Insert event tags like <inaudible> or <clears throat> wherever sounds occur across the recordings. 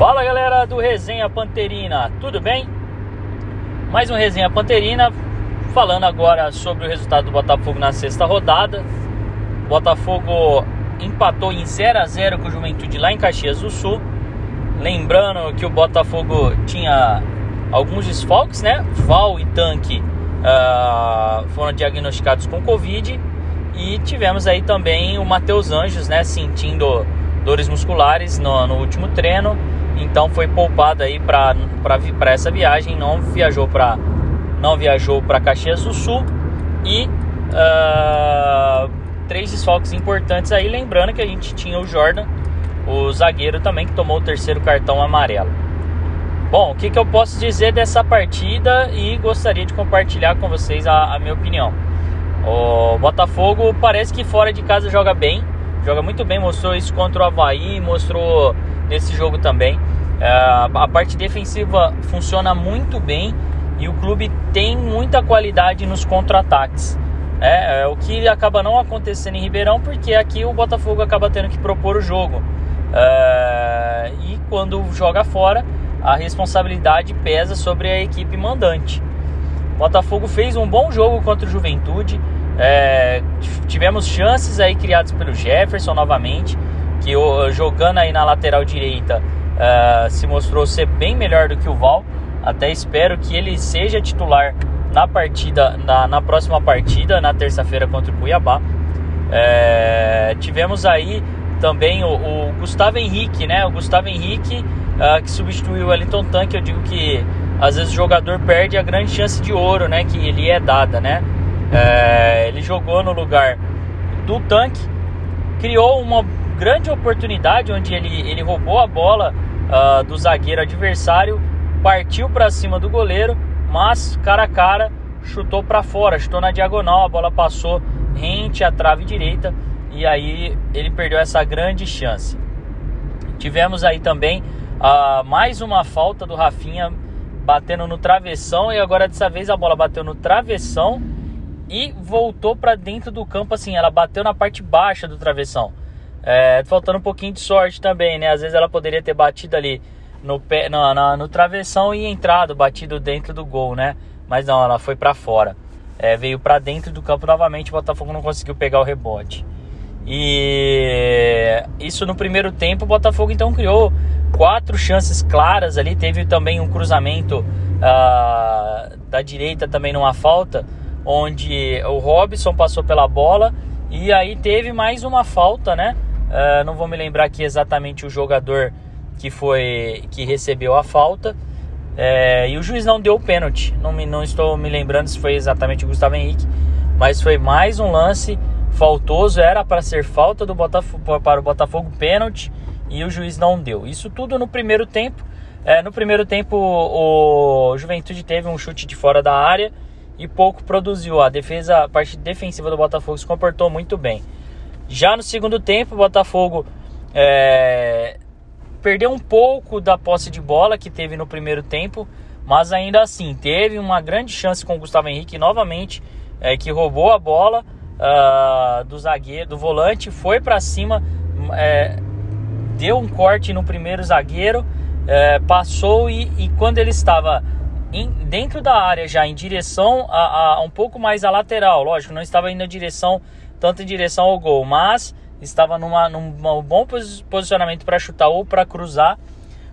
Fala galera do Resenha Panterina, tudo bem? Mais um Resenha Panterina, falando agora sobre o resultado do Botafogo na sexta rodada. O Botafogo empatou em 0 a 0 com o Juventude lá em Caxias do Sul. Lembrando que o Botafogo tinha alguns desfalques, né? Val e Tanque uh, foram diagnosticados com Covid. E tivemos aí também o Matheus Anjos, né? Sentindo dores musculares no, no último treino então foi poupado aí para essa viagem, não viajou para não viajou para Caxias do Sul e uh, três desfalques importantes aí, lembrando que a gente tinha o Jordan, o zagueiro também que tomou o terceiro cartão amarelo. Bom, o que, que eu posso dizer dessa partida e gostaria de compartilhar com vocês a, a minha opinião. O Botafogo parece que fora de casa joga bem, joga muito bem, mostrou isso contra o Havaí, mostrou nesse jogo também. É, a parte defensiva funciona muito bem e o clube tem muita qualidade nos contra-ataques. É, é, o que acaba não acontecendo em Ribeirão, porque aqui o Botafogo acaba tendo que propor o jogo. É, e quando joga fora, a responsabilidade pesa sobre a equipe mandante. O Botafogo fez um bom jogo contra o Juventude. É, tivemos chances aí criadas pelo Jefferson novamente que jogando aí na lateral direita uh, se mostrou ser bem melhor do que o Val. Até espero que ele seja titular na partida, na, na próxima partida, na terça-feira contra o Cuiabá. É, tivemos aí também o, o, Gustavo Henrique, né? O Gustavo Henrique uh, que substituiu o Wellington Tanque. Eu digo que às vezes o jogador perde a grande chance de ouro, né? Que ele é dada, né? É, ele jogou no lugar do Tanque, criou uma grande oportunidade onde ele, ele roubou a bola uh, do zagueiro adversário, partiu para cima do goleiro, mas cara a cara chutou para fora, chutou na diagonal, a bola passou rente à trave direita e aí ele perdeu essa grande chance. Tivemos aí também uh, mais uma falta do Rafinha batendo no travessão e agora dessa vez a bola bateu no travessão e voltou para dentro do campo assim, ela bateu na parte baixa do travessão. É, faltando um pouquinho de sorte também, né? Às vezes ela poderia ter batido ali no, pé, no, no, no travessão e entrado, batido dentro do gol, né? Mas não, ela foi para fora. É, veio para dentro do campo novamente, o Botafogo não conseguiu pegar o rebote. E isso no primeiro tempo, o Botafogo então criou quatro chances claras ali. Teve também um cruzamento uh, da direita também numa falta, onde o Robson passou pela bola e aí teve mais uma falta, né? Uh, não vou me lembrar aqui exatamente o jogador que foi que recebeu a falta. É, e o juiz não deu o pênalti. Não, me, não estou me lembrando se foi exatamente o Gustavo Henrique, mas foi mais um lance faltoso. Era para ser falta do Botafogo, para o Botafogo pênalti e o juiz não deu. Isso tudo no primeiro tempo. É, no primeiro tempo, o Juventude teve um chute de fora da área e pouco produziu. A defesa, a parte defensiva do Botafogo se comportou muito bem. Já no segundo tempo, o Botafogo é, perdeu um pouco da posse de bola que teve no primeiro tempo, mas ainda assim teve uma grande chance com o Gustavo Henrique novamente, é, que roubou a bola uh, do zagueiro, do volante, foi para cima, é, deu um corte no primeiro zagueiro, é, passou e, e, quando ele estava em, dentro da área já em direção a, a um pouco mais à lateral, lógico, não estava indo na direção tanto em direção ao gol, mas estava numa, num bom posicionamento para chutar ou para cruzar.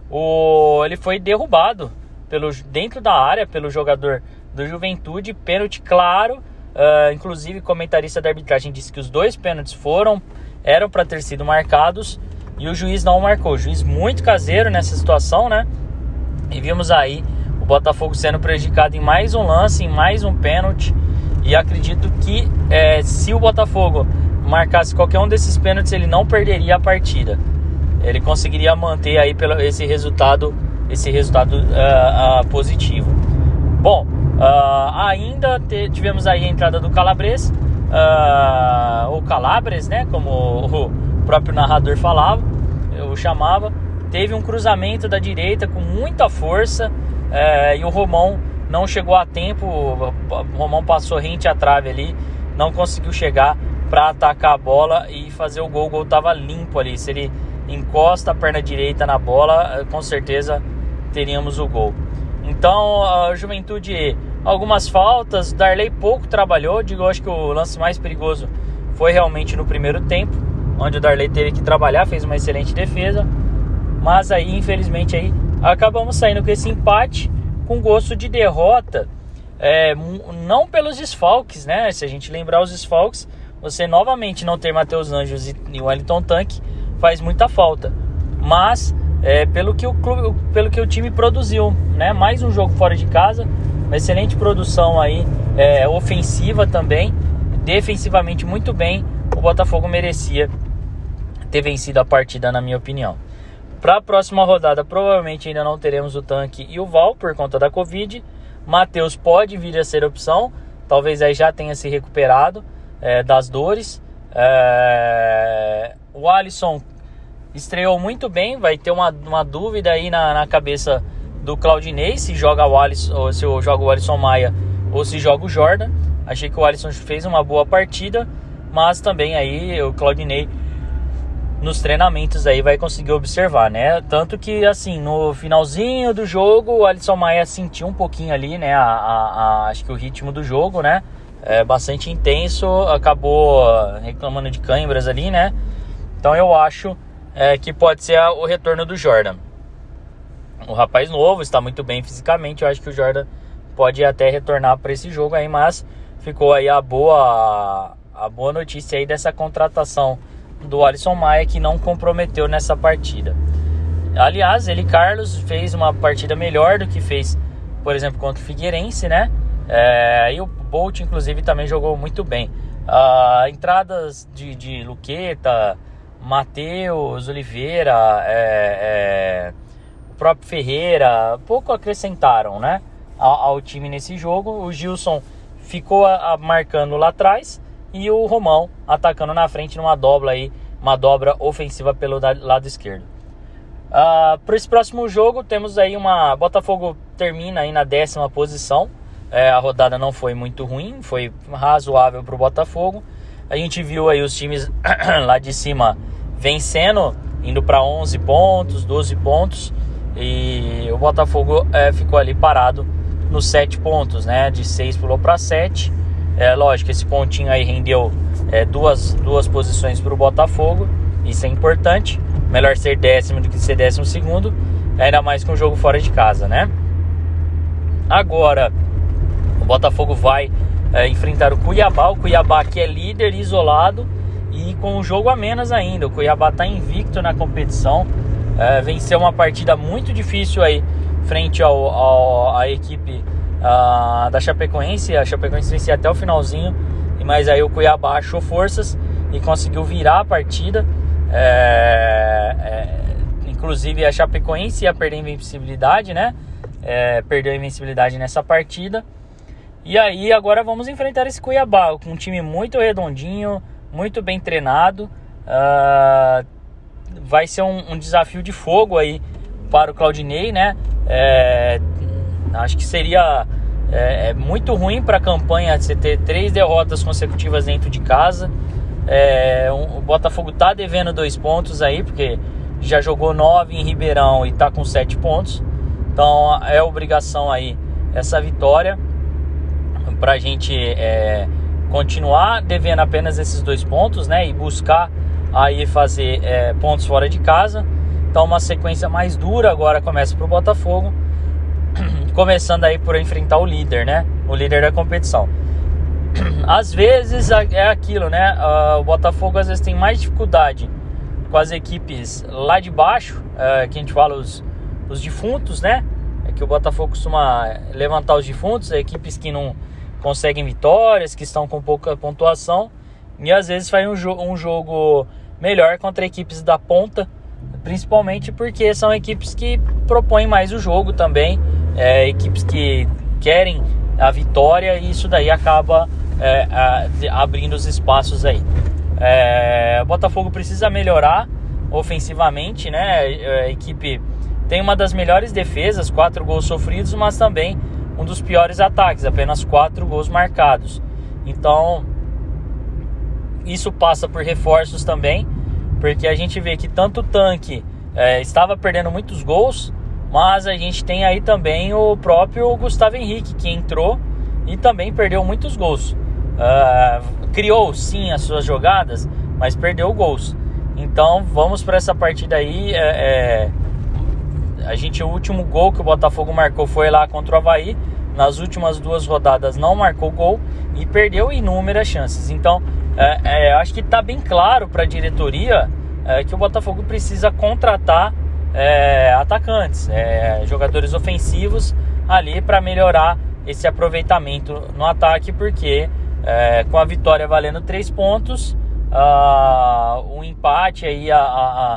O, ele foi derrubado pelo, dentro da área pelo jogador do Juventude, pênalti claro. Uh, inclusive, comentarista da arbitragem disse que os dois pênaltis foram eram para ter sido marcados e o juiz não marcou. O juiz muito caseiro nessa situação, né? E vimos aí o Botafogo sendo prejudicado em mais um lance, em mais um pênalti. E acredito que é, se o Botafogo marcasse qualquer um desses pênaltis, ele não perderia a partida. Ele conseguiria manter aí pelo, esse resultado, esse resultado uh, uh, positivo. Bom, uh, ainda te, tivemos aí a entrada do Calabres, ou Calabres, né? Como o próprio narrador falava, eu chamava. Teve um cruzamento da direita com muita força e o Romão não chegou a tempo, o Romão passou rente à trave ali, não conseguiu chegar para atacar a bola e fazer o gol. O gol tava limpo ali. Se ele encosta a perna direita na bola, com certeza teríamos o gol. Então a Juventude, algumas faltas, Darley pouco trabalhou, digo, acho que o lance mais perigoso foi realmente no primeiro tempo, onde o Darley teve que trabalhar, fez uma excelente defesa, mas aí infelizmente aí acabamos saindo com esse empate com gosto de derrota, é, não pelos desfalques, né? Se a gente lembrar os desfalques, você novamente não ter Matheus Anjos e Wellington Tanque faz muita falta. Mas é, pelo, que o clube, pelo que o time produziu, né? Mais um jogo fora de casa, uma excelente produção aí, é, ofensiva também, defensivamente muito bem. O Botafogo merecia ter vencido a partida, na minha opinião. Para a próxima rodada, provavelmente ainda não teremos o Tanque e o Val por conta da Covid. Matheus pode vir a ser opção, talvez aí já tenha se recuperado é, das dores. É, o Alisson estreou muito bem, vai ter uma, uma dúvida aí na, na cabeça do Claudinei se joga o Alisson, se joga o Alisson Maia ou se joga o Jordan. Achei que o Alisson fez uma boa partida, mas também aí o Claudinei nos treinamentos aí vai conseguir observar, né? Tanto que assim, no finalzinho do jogo, o Alisson Maia sentiu um pouquinho ali, né? A, a, a, acho que o ritmo do jogo, né? É bastante intenso, acabou reclamando de câimbras ali, né? Então eu acho é, que pode ser o retorno do Jordan. O rapaz novo está muito bem fisicamente, eu acho que o Jordan pode até retornar para esse jogo aí, mas ficou aí a boa a boa notícia aí dessa contratação do Alisson Maia que não comprometeu nessa partida. Aliás, ele Carlos fez uma partida melhor do que fez, por exemplo, contra o Figueirense, né? É, e o Bolt, inclusive, também jogou muito bem. Ah, entradas de, de Luqueta, Matheus, Oliveira, é, é, o próprio Ferreira, pouco acrescentaram, né? Ao, ao time nesse jogo. O Gilson ficou a, a, marcando lá atrás e o Romão atacando na frente numa dobra aí, uma dobra ofensiva pelo lado esquerdo. Uh, ah, Para esse próximo jogo temos aí uma Botafogo termina aí na décima posição. É, a rodada não foi muito ruim, foi razoável para o Botafogo. A gente viu aí os times <clears throat> lá de cima vencendo, indo para 11 pontos, 12 pontos. E o Botafogo é, ficou ali parado nos 7 pontos, né? De 6 pulou para 7. É lógico, esse pontinho aí rendeu é, duas, duas posições para o Botafogo. Isso é importante. Melhor ser décimo do que ser décimo segundo. Ainda mais com o jogo fora de casa, né? Agora, o Botafogo vai é, enfrentar o Cuiabá. O Cuiabá que é líder isolado e com um jogo a menos ainda. O Cuiabá está invicto na competição. É, venceu uma partida muito difícil aí frente ao, ao à equipe da Chapecoense. A Chapecoense vencia até o finalzinho, mas aí o Cuiabá achou forças e conseguiu virar a partida. É, é, inclusive a Chapecoense ia perder a invencibilidade, né? É, perdeu a invencibilidade nessa partida. E aí agora vamos enfrentar esse Cuiabá com um time muito redondinho, muito bem treinado. Uh, vai ser um, um, desafio de fogo aí para o Claudinei, né? É, acho que seria é, é muito ruim para a campanha você ter três derrotas consecutivas dentro de casa. É, o Botafogo tá devendo dois pontos aí, porque já jogou nove em Ribeirão e tá com sete pontos. Então é obrigação aí essa vitória para a gente é, continuar devendo apenas esses dois pontos, né? E buscar aí fazer é, pontos fora de casa. Então uma sequência mais dura agora começa para o Botafogo começando aí por enfrentar o líder, né? O líder da competição. <clears throat> Às vezes é aquilo, né? Uh, o Botafogo às vezes tem mais dificuldade com as equipes lá de baixo, uh, que a gente fala os, os defuntos, né? É que o Botafogo costuma levantar os defuntos, equipes que não conseguem vitórias, que estão com pouca pontuação, e às vezes faz um, jo um jogo melhor contra equipes da ponta, principalmente porque são equipes que propõem mais o jogo também é, equipes que querem a vitória e isso daí acaba é, a, abrindo os espaços aí. É, Botafogo precisa melhorar ofensivamente, né? É, a equipe tem uma das melhores defesas, quatro gols sofridos, mas também um dos piores ataques, apenas quatro gols marcados. Então, isso passa por reforços também, porque a gente vê que tanto o tanque é, estava perdendo muitos gols, mas a gente tem aí também o próprio Gustavo Henrique que entrou e também perdeu muitos gols. Uh, criou sim as suas jogadas, mas perdeu gols. Então vamos para essa partida aí. É, é, a gente, o último gol que o Botafogo marcou foi lá contra o Havaí. Nas últimas duas rodadas não marcou gol e perdeu inúmeras chances. Então é, é, acho que está bem claro para a diretoria é, que o Botafogo precisa contratar é, atacantes, é, jogadores ofensivos ali para melhorar esse aproveitamento no ataque, porque é, com a vitória valendo três pontos, uh, o empate aí, a, a,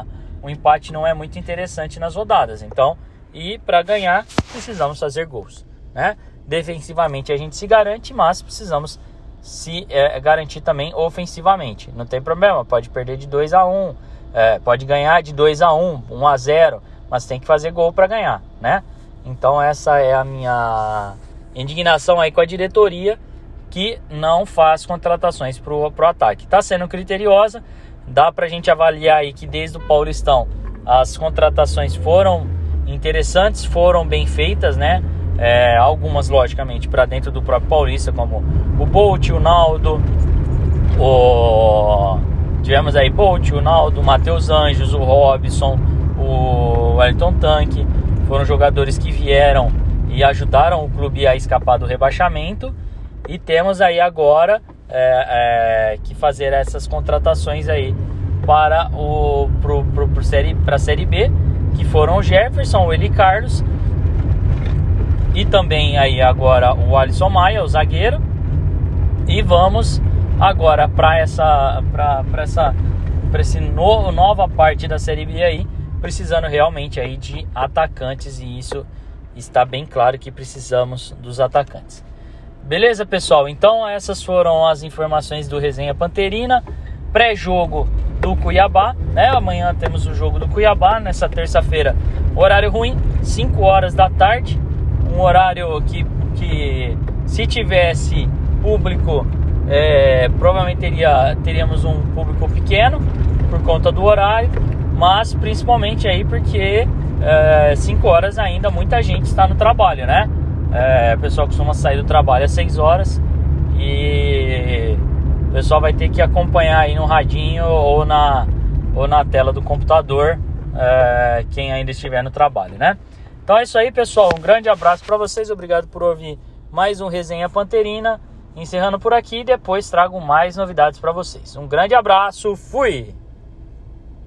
a, o empate não é muito interessante nas rodadas. Então, e para ganhar precisamos fazer gols, né? Defensivamente a gente se garante, mas precisamos se é, garantir também ofensivamente. Não tem problema, pode perder de 2 a 1, um, é, pode ganhar de 2 a 1, 1 a 0, mas tem que fazer gol para ganhar, né? Então essa é a minha indignação aí com a diretoria que não faz contratações para o ataque. Está sendo criteriosa, dá para a gente avaliar aí que desde o Paulistão as contratações foram interessantes, foram bem feitas, né? É, algumas, logicamente, para dentro do próprio Paulista, como o Bolt, o Naldo, o... tivemos aí Bolt, o Naldo, o Matheus Anjos, o Robson, o Wellington Tanque, foram jogadores que vieram e ajudaram o clube a escapar do rebaixamento. E temos aí agora é, é, que fazer essas contratações aí para o pro, pro, pro série, para a série B, que foram o Jefferson, o Eli Carlos e também aí agora o Alisson Maia, o zagueiro. E vamos agora para essa para essa para essa no, nova parte da série B aí, precisando realmente aí de atacantes e isso está bem claro que precisamos dos atacantes. Beleza, pessoal? Então essas foram as informações do Resenha Panterina, pré-jogo do Cuiabá, né? Amanhã temos o jogo do Cuiabá, nessa terça-feira, horário ruim, 5 horas da tarde, um horário que, que se tivesse público, é, provavelmente teria, teríamos um público pequeno por conta do horário, mas principalmente aí porque 5 é, horas ainda muita gente está no trabalho, né? É, o pessoal costuma sair do trabalho às 6 horas e o pessoal vai ter que acompanhar aí no radinho ou na, ou na tela do computador é, quem ainda estiver no trabalho, né? Então é isso aí, pessoal. Um grande abraço para vocês. Obrigado por ouvir mais um Resenha Panterina. Encerrando por aqui e depois trago mais novidades para vocês. Um grande abraço. Fui!